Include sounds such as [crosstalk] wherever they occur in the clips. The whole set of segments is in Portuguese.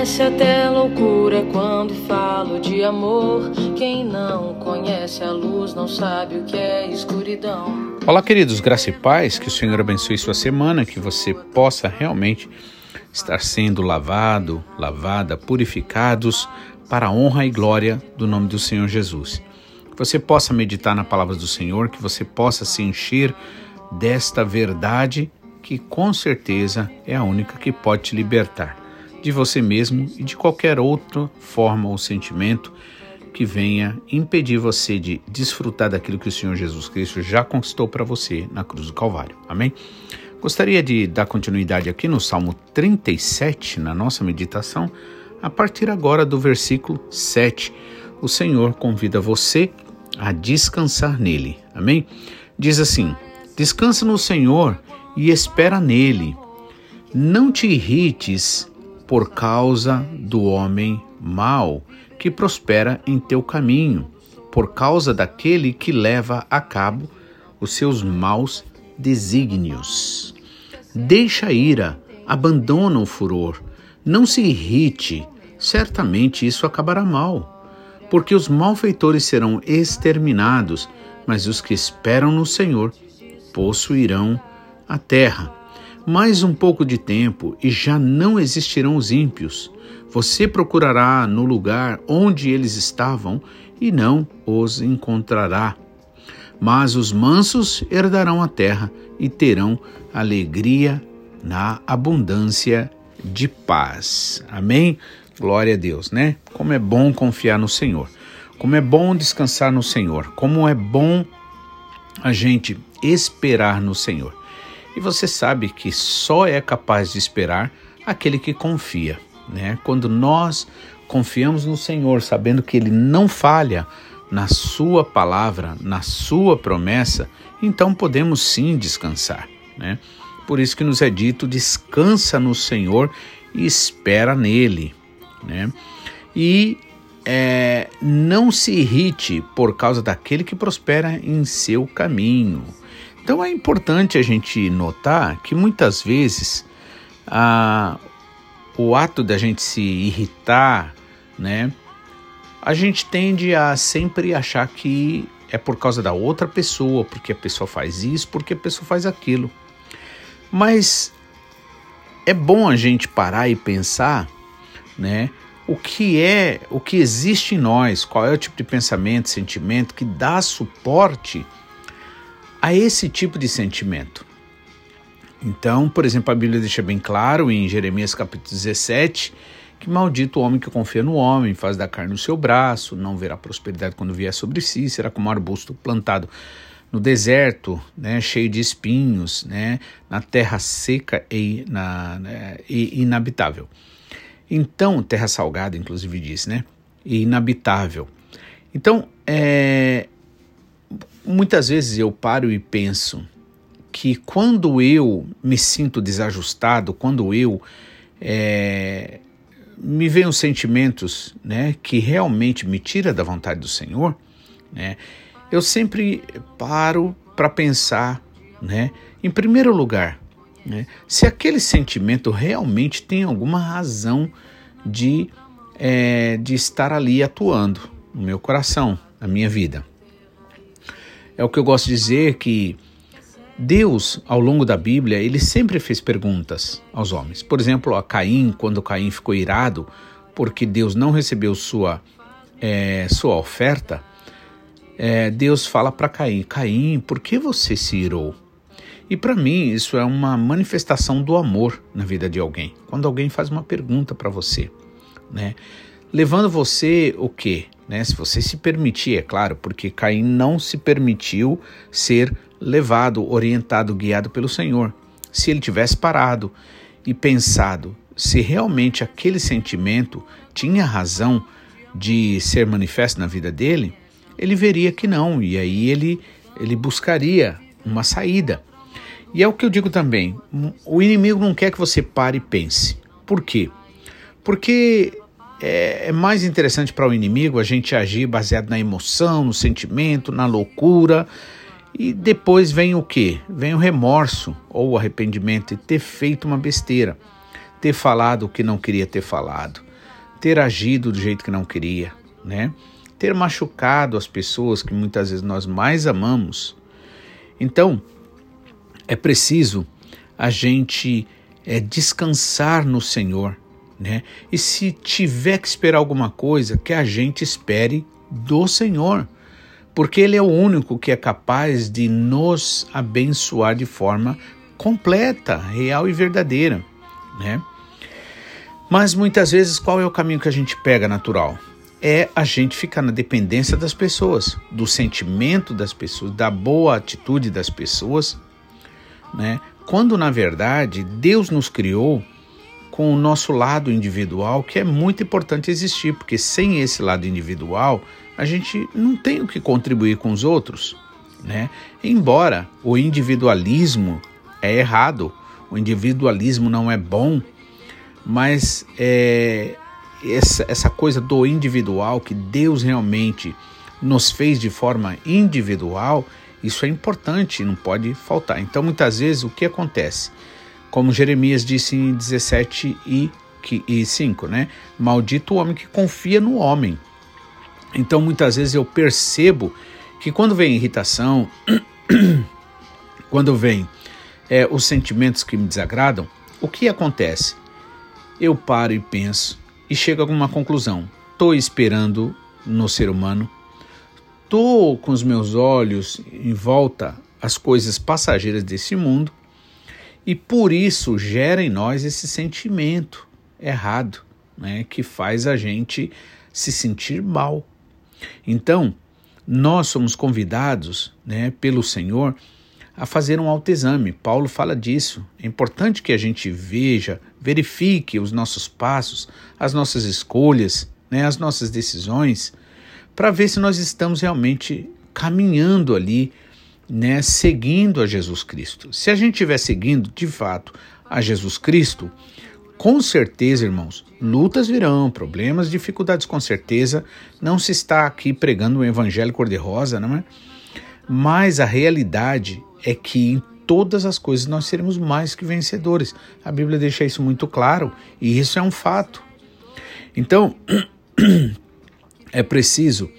Parece até loucura quando falo de amor. Quem não conhece a luz não sabe o que é escuridão. Olá, queridos, graça e paz, que o Senhor abençoe sua semana, que você possa realmente estar sendo lavado, lavada, purificados para a honra e glória do nome do Senhor Jesus. Que você possa meditar na palavra do Senhor, que você possa se encher desta verdade que com certeza é a única que pode te libertar de você mesmo e de qualquer outra forma ou sentimento que venha impedir você de desfrutar daquilo que o Senhor Jesus Cristo já conquistou para você na cruz do Calvário. Amém? Gostaria de dar continuidade aqui no Salmo 37, na nossa meditação, a partir agora do versículo 7. O Senhor convida você a descansar nele. Amém? Diz assim: Descansa no Senhor e espera nele. Não te irrites por causa do homem mau que prospera em teu caminho, por causa daquele que leva a cabo os seus maus desígnios. Deixa a ira, abandona o furor, não se irrite, certamente isso acabará mal, porque os malfeitores serão exterminados, mas os que esperam no Senhor possuirão a terra mais um pouco de tempo e já não existirão os ímpios. Você procurará no lugar onde eles estavam e não os encontrará. Mas os mansos herdarão a terra e terão alegria na abundância de paz. Amém? Glória a Deus, né? Como é bom confiar no Senhor. Como é bom descansar no Senhor. Como é bom a gente esperar no Senhor. E você sabe que só é capaz de esperar aquele que confia, né? Quando nós confiamos no Senhor, sabendo que ele não falha na sua palavra, na sua promessa, então podemos sim descansar, né? Por isso que nos é dito: descansa no Senhor e espera nele, né? E é, não se irrite por causa daquele que prospera em seu caminho. Então é importante a gente notar que muitas vezes a, o ato da gente se irritar, né, a gente tende a sempre achar que é por causa da outra pessoa, porque a pessoa faz isso, porque a pessoa faz aquilo. Mas é bom a gente parar e pensar, né? O que é, o que existe em nós, qual é o tipo de pensamento, sentimento que dá suporte a esse tipo de sentimento. Então, por exemplo, a Bíblia deixa bem claro em Jeremias capítulo 17 que maldito o homem que confia no homem, faz da carne o seu braço, não verá prosperidade quando vier sobre si, será como um arbusto plantado no deserto, né, cheio de espinhos, né, na terra seca e, na, né, e inabitável. Então, terra salgada, inclusive diz, né, e inabitável. Então, é, muitas vezes eu paro e penso que quando eu me sinto desajustado, quando eu é, me venham sentimentos né, que realmente me tira da vontade do Senhor, né, eu sempre paro para pensar, né, em primeiro lugar, né, se aquele sentimento realmente tem alguma razão de, é, de estar ali atuando no meu coração, na minha vida. É o que eu gosto de dizer que Deus, ao longo da Bíblia, ele sempre fez perguntas aos homens. Por exemplo, a Caim, quando Caim ficou irado porque Deus não recebeu sua, é, sua oferta, é, Deus fala para Caim: Caim, por que você se irou? E para mim, isso é uma manifestação do amor na vida de alguém. Quando alguém faz uma pergunta para você, né? Levando você o quê? Né? Se você se permitir, é claro, porque Caim não se permitiu ser levado, orientado, guiado pelo Senhor. Se ele tivesse parado e pensado se realmente aquele sentimento tinha razão de ser manifesto na vida dele, ele veria que não, e aí ele, ele buscaria uma saída. E é o que eu digo também: o inimigo não quer que você pare e pense. Por quê? Porque é, é mais interessante para o inimigo a gente agir baseado na emoção, no sentimento, na loucura. E depois vem o que? Vem o remorso ou o arrependimento e ter feito uma besteira, ter falado o que não queria ter falado, ter agido do jeito que não queria, né? Ter machucado as pessoas que muitas vezes nós mais amamos. Então, é preciso a gente é, descansar no Senhor, né? E se tiver que esperar alguma coisa, que a gente espere do Senhor, porque Ele é o único que é capaz de nos abençoar de forma completa, real e verdadeira, né? Mas muitas vezes qual é o caminho que a gente pega natural? É a gente ficar na dependência das pessoas, do sentimento das pessoas, da boa atitude das pessoas, né? Quando na verdade Deus nos criou com o nosso lado individual, que é muito importante existir, porque sem esse lado individual, a gente não tem o que contribuir com os outros, né? Embora o individualismo é errado, o individualismo não é bom, mas é, essa, essa coisa do individual, que Deus realmente nos fez de forma individual, isso é importante, não pode faltar. Então, muitas vezes, o que acontece? Como Jeremias disse em 17 e, e 5, né? Maldito o homem que confia no homem. Então, muitas vezes eu percebo que quando vem irritação, [clears throat] quando vem é, os sentimentos que me desagradam, o que acontece? Eu paro e penso e chego a alguma conclusão. Estou esperando no ser humano, estou com os meus olhos em volta às coisas passageiras desse mundo e por isso gera em nós esse sentimento errado, né, que faz a gente se sentir mal. Então, nós somos convidados, né, pelo Senhor a fazer um autoexame. Paulo fala disso. É importante que a gente veja, verifique os nossos passos, as nossas escolhas, né, as nossas decisões, para ver se nós estamos realmente caminhando ali, né, seguindo a Jesus Cristo. Se a gente estiver seguindo de fato a Jesus Cristo, com certeza, irmãos, lutas virão, problemas, dificuldades com certeza. Não se está aqui pregando um evangelho cor-de-rosa, não é? Mas a realidade é que em todas as coisas nós seremos mais que vencedores. A Bíblia deixa isso muito claro e isso é um fato. Então, [clears throat] é preciso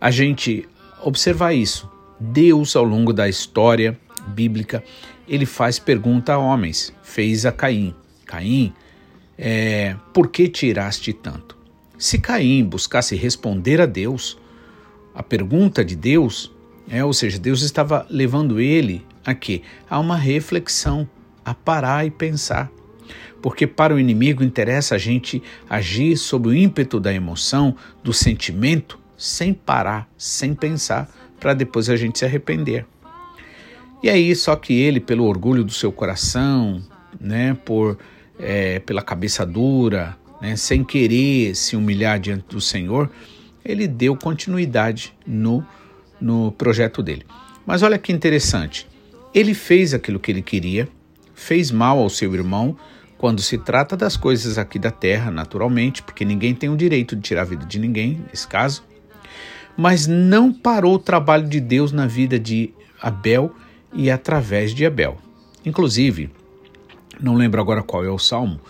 a gente observar isso. Deus, ao longo da história bíblica, ele faz pergunta a homens, fez a Caim. Caim, é, por que tiraste tanto? Se Caim buscasse responder a Deus, a pergunta de Deus, é, ou seja, Deus estava levando ele a quê? A uma reflexão, a parar e pensar. Porque para o inimigo interessa a gente agir sob o ímpeto da emoção, do sentimento, sem parar, sem pensar, para depois a gente se arrepender. E aí, só que ele, pelo orgulho do seu coração, né, por é, pela cabeça dura, né, sem querer se humilhar diante do Senhor, ele deu continuidade no no projeto dele. Mas olha que interessante. Ele fez aquilo que ele queria, fez mal ao seu irmão quando se trata das coisas aqui da terra, naturalmente, porque ninguém tem o direito de tirar a vida de ninguém, nesse caso. Mas não parou o trabalho de Deus na vida de Abel e através de Abel. Inclusive, não lembro agora qual é o salmo,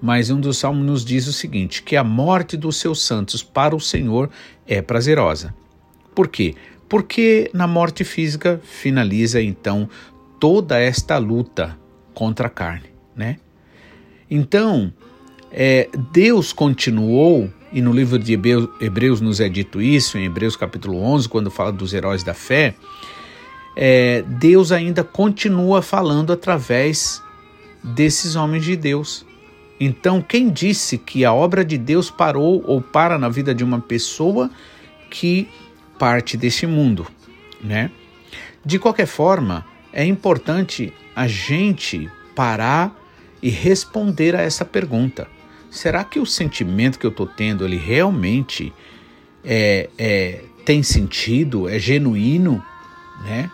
mas um dos salmos nos diz o seguinte: que a morte dos seus santos para o Senhor é prazerosa. Por quê? porque na morte física finaliza então toda esta luta contra a carne, né? Então, é, Deus continuou, e no livro de Hebreus, nos é dito isso, em Hebreus capítulo 11, quando fala dos heróis da fé, é, Deus ainda continua falando através desses homens de Deus. Então, quem disse que a obra de Deus parou ou para na vida de uma pessoa que parte deste mundo, né? De qualquer forma, é importante a gente parar e responder a essa pergunta. Será que o sentimento que eu estou tendo ele realmente é, é, tem sentido, é genuíno, né?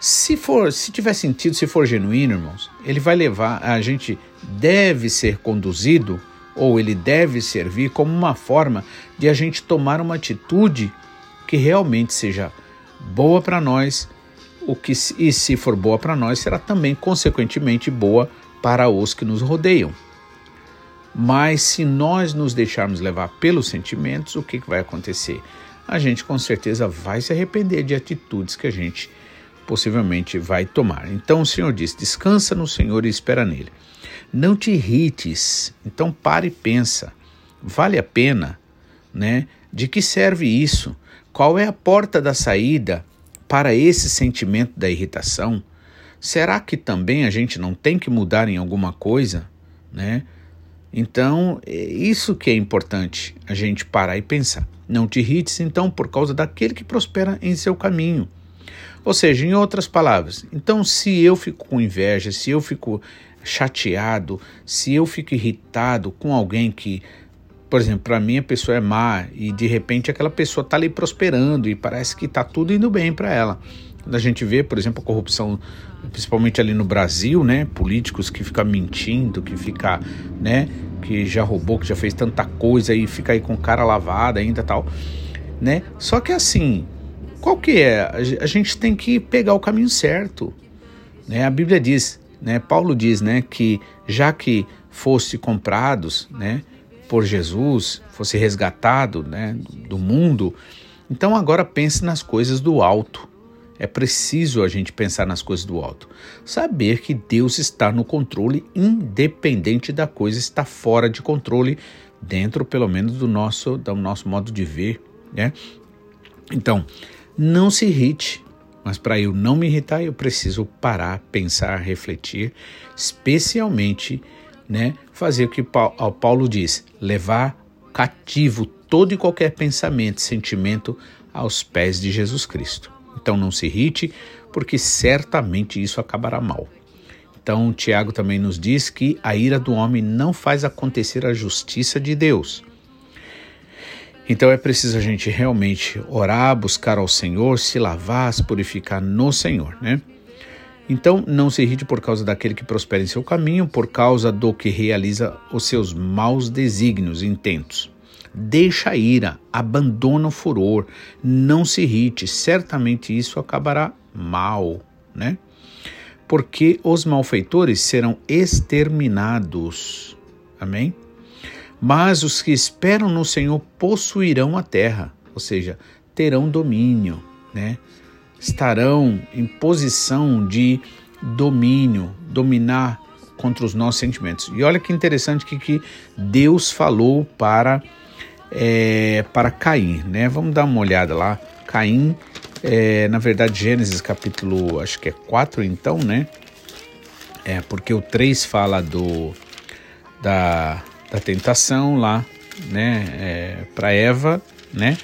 Se for, se tiver sentido, se for genuíno, irmãos, ele vai levar, a gente deve ser conduzido ou ele deve servir como uma forma de a gente tomar uma atitude que realmente seja boa para nós, o que e se for boa para nós, será também consequentemente boa para os que nos rodeiam. Mas se nós nos deixarmos levar pelos sentimentos, o que, que vai acontecer? A gente com certeza vai se arrepender de atitudes que a gente possivelmente vai tomar. Então o Senhor diz: descansa no Senhor e espera nele. Não te irrites. Então pare e pensa. Vale a pena, né? De que serve isso? Qual é a porta da saída para esse sentimento da irritação? Será que também a gente não tem que mudar em alguma coisa, né? Então, é isso que é importante a gente parar e pensar. Não te irrites, então, por causa daquele que prospera em seu caminho. Ou seja, em outras palavras, então, se eu fico com inveja, se eu fico chateado, se eu fico irritado com alguém que por exemplo, para mim a pessoa é má e de repente aquela pessoa está ali prosperando e parece que está tudo indo bem para ela. Quando a gente vê, por exemplo, a corrupção, principalmente ali no Brasil, né, políticos que ficam mentindo, que fica, né, que já roubou, que já fez tanta coisa e fica aí com cara lavada ainda tal, né? Só que assim, qual que é? A gente tem que pegar o caminho certo, né? A Bíblia diz, né, Paulo diz, né, que já que fosse comprados, né, por Jesus, fosse resgatado né, do mundo, então agora pense nas coisas do alto. É preciso a gente pensar nas coisas do alto. Saber que Deus está no controle, independente da coisa estar fora de controle, dentro pelo menos do nosso, do nosso modo de ver. Né? Então, não se irrite, mas para eu não me irritar, eu preciso parar, pensar, refletir, especialmente né, fazer o que Paulo diz, levar cativo todo e qualquer pensamento, sentimento aos pés de Jesus Cristo. Então não se irrite, porque certamente isso acabará mal. Então Tiago também nos diz que a ira do homem não faz acontecer a justiça de Deus. Então é preciso a gente realmente orar, buscar ao Senhor, se lavar, se purificar no Senhor, né? Então, não se irrite por causa daquele que prospera em seu caminho, por causa do que realiza os seus maus desígnios intentos. Deixa a ira, abandona o furor, não se irrite, certamente isso acabará mal, né? Porque os malfeitores serão exterminados. Amém? Mas os que esperam no Senhor possuirão a terra, ou seja, terão domínio, né? estarão em posição de domínio, dominar contra os nossos sentimentos. E olha que interessante que, que Deus falou para, é, para Caim, né? Vamos dar uma olhada lá. Caim, é, na verdade, Gênesis capítulo, acho que é 4 então, né? É, porque o 3 fala do, da, da tentação lá, né? É, para Eva, né?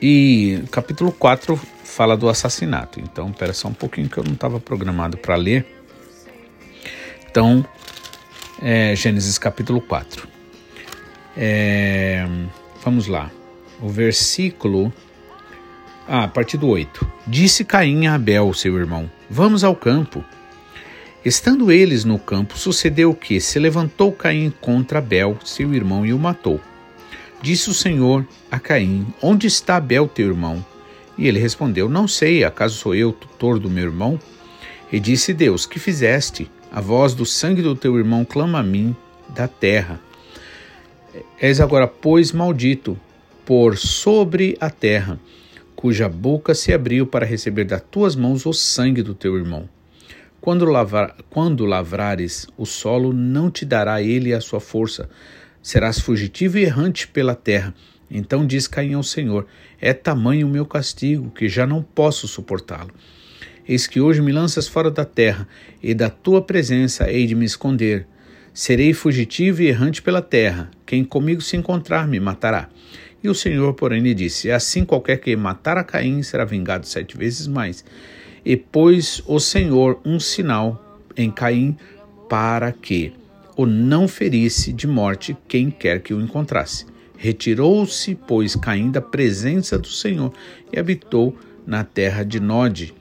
E capítulo 4 fala do assassinato. Então, espera só um pouquinho que eu não estava programado para ler. Então, é, Gênesis capítulo 4. É, vamos lá. O versículo. Ah, a partir do 8. Disse Caim a Abel, seu irmão: Vamos ao campo. Estando eles no campo, sucedeu que se levantou Caim contra Abel, seu irmão, e o matou. Disse o Senhor a Caim: Onde está Abel, teu irmão? E ele respondeu: Não sei, acaso sou eu tutor do meu irmão? E disse Deus: Que fizeste? A voz do sangue do teu irmão clama a mim da terra. És agora, pois, maldito por sobre a terra, cuja boca se abriu para receber das tuas mãos o sangue do teu irmão. Quando, lavrar, quando lavrares o solo, não te dará ele a sua força. Serás fugitivo e errante pela terra então diz Caim ao Senhor: É tamanho o meu castigo que já não posso suportá-lo. Eis que hoje me lanças fora da terra, e da tua presença hei de me esconder. Serei fugitivo e errante pela terra. Quem comigo se encontrar me matará. E o Senhor, porém, lhe disse: Assim qualquer que matar a Caim será vingado sete vezes mais. E pôs o Senhor um sinal em Caim para que o não ferisse de morte quem quer que o encontrasse. Retirou-se, pois, Caim da presença do Senhor e habitou na terra de Nod,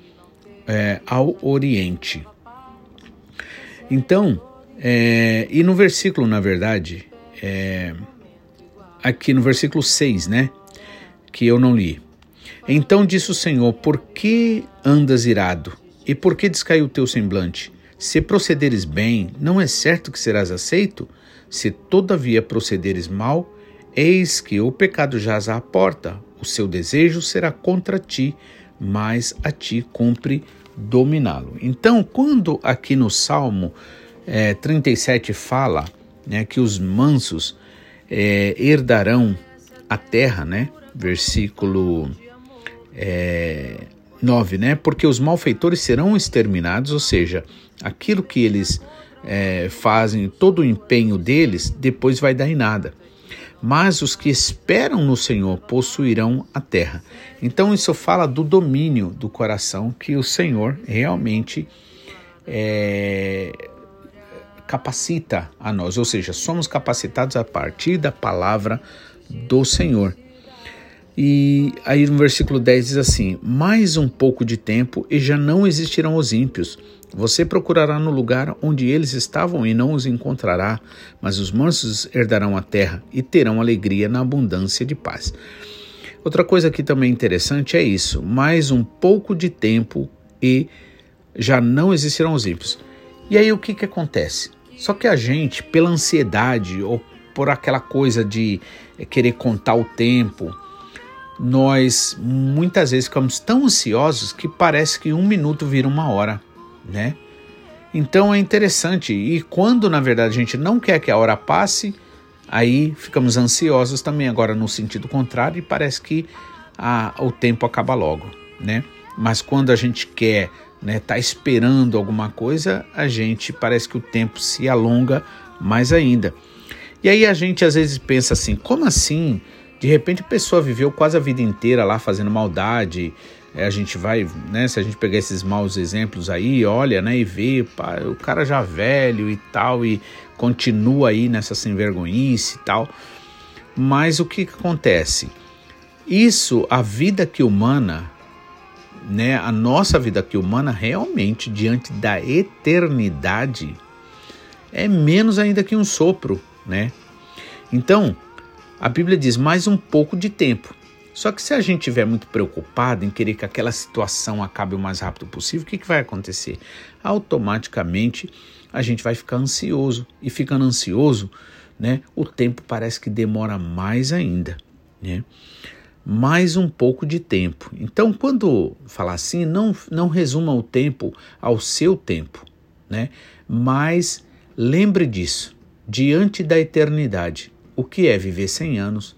é, ao oriente. Então, é, e no versículo, na verdade, é, aqui no versículo 6, né? Que eu não li. Então disse o Senhor: Por que andas irado? E por que descaiu o teu semblante? Se procederes bem, não é certo que serás aceito? Se todavia procederes mal, eis que o pecado jaz à porta, o seu desejo será contra ti, mas a ti cumpre dominá-lo. Então, quando aqui no Salmo é, 37 fala né, que os mansos é, herdarão a terra, né? Versículo é, 9, né? Porque os malfeitores serão exterminados, ou seja, aquilo que eles é, fazem, todo o empenho deles, depois vai dar em nada. Mas os que esperam no Senhor possuirão a terra. Então, isso fala do domínio do coração que o Senhor realmente é, capacita a nós, ou seja, somos capacitados a partir da palavra do Senhor. E aí no versículo 10 diz assim: Mais um pouco de tempo e já não existirão os ímpios. Você procurará no lugar onde eles estavam e não os encontrará, mas os mansos herdarão a terra e terão alegria na abundância de paz. Outra coisa que também interessante é isso: mais um pouco de tempo e já não existirão os ímpios. E aí o que, que acontece? Só que a gente, pela ansiedade ou por aquela coisa de querer contar o tempo, nós muitas vezes ficamos tão ansiosos que parece que um minuto vira uma hora, né? Então é interessante. E quando na verdade a gente não quer que a hora passe, aí ficamos ansiosos também, agora no sentido contrário, e parece que a, o tempo acaba logo, né? Mas quando a gente quer, né, tá esperando alguma coisa, a gente parece que o tempo se alonga mais ainda. E aí a gente às vezes pensa assim: como assim? De repente a pessoa viveu quase a vida inteira lá fazendo maldade. É, a gente vai, né? Se a gente pegar esses maus exemplos aí, olha, né? E vê, pá, o cara já velho e tal, e continua aí nessa sem vergonhice e tal. Mas o que, que acontece? Isso, a vida que humana, né? A nossa vida aqui humana realmente diante da eternidade é menos ainda que um sopro, né? Então, a Bíblia diz mais um pouco de tempo. Só que se a gente estiver muito preocupado em querer que aquela situação acabe o mais rápido possível, o que, que vai acontecer? Automaticamente a gente vai ficar ansioso. E ficando ansioso, né, o tempo parece que demora mais ainda. Né? Mais um pouco de tempo. Então, quando falar assim, não, não resuma o tempo ao seu tempo, né? mas lembre disso, diante da eternidade o que é viver 100 anos,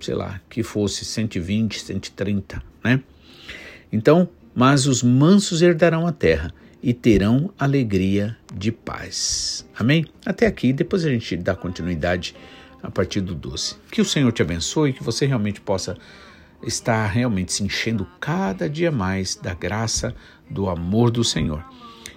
sei lá, que fosse 120, 130, né? Então, mas os mansos herdarão a terra e terão alegria de paz. Amém? Até aqui, depois a gente dá continuidade a partir do 12. Que o Senhor te abençoe, que você realmente possa estar realmente se enchendo cada dia mais da graça, do amor do Senhor.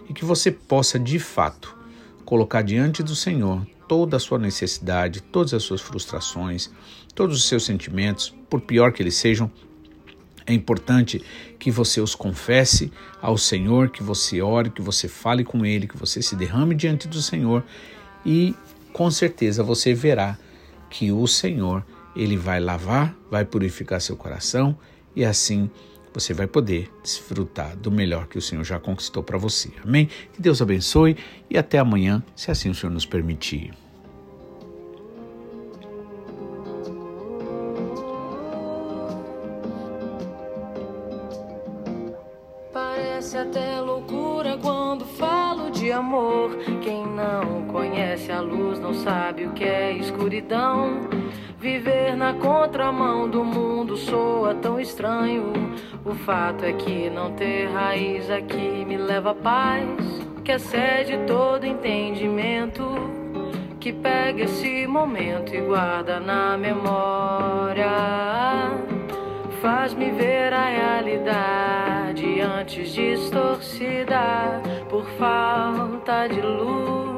E que você possa de fato colocar diante do Senhor toda a sua necessidade, todas as suas frustrações, todos os seus sentimentos, por pior que eles sejam, é importante que você os confesse ao Senhor, que você ore, que você fale com Ele, que você se derrame diante do Senhor e com certeza você verá que o Senhor ele vai lavar, vai purificar seu coração e assim você vai poder desfrutar do melhor que o Senhor já conquistou para você. Amém? Que Deus abençoe e até amanhã, se assim o Senhor nos permitir. Fato é que não ter raiz aqui me leva a paz, que excede todo entendimento. Que pega esse momento e guarda na memória. Faz-me ver a realidade antes distorcida por falta de luz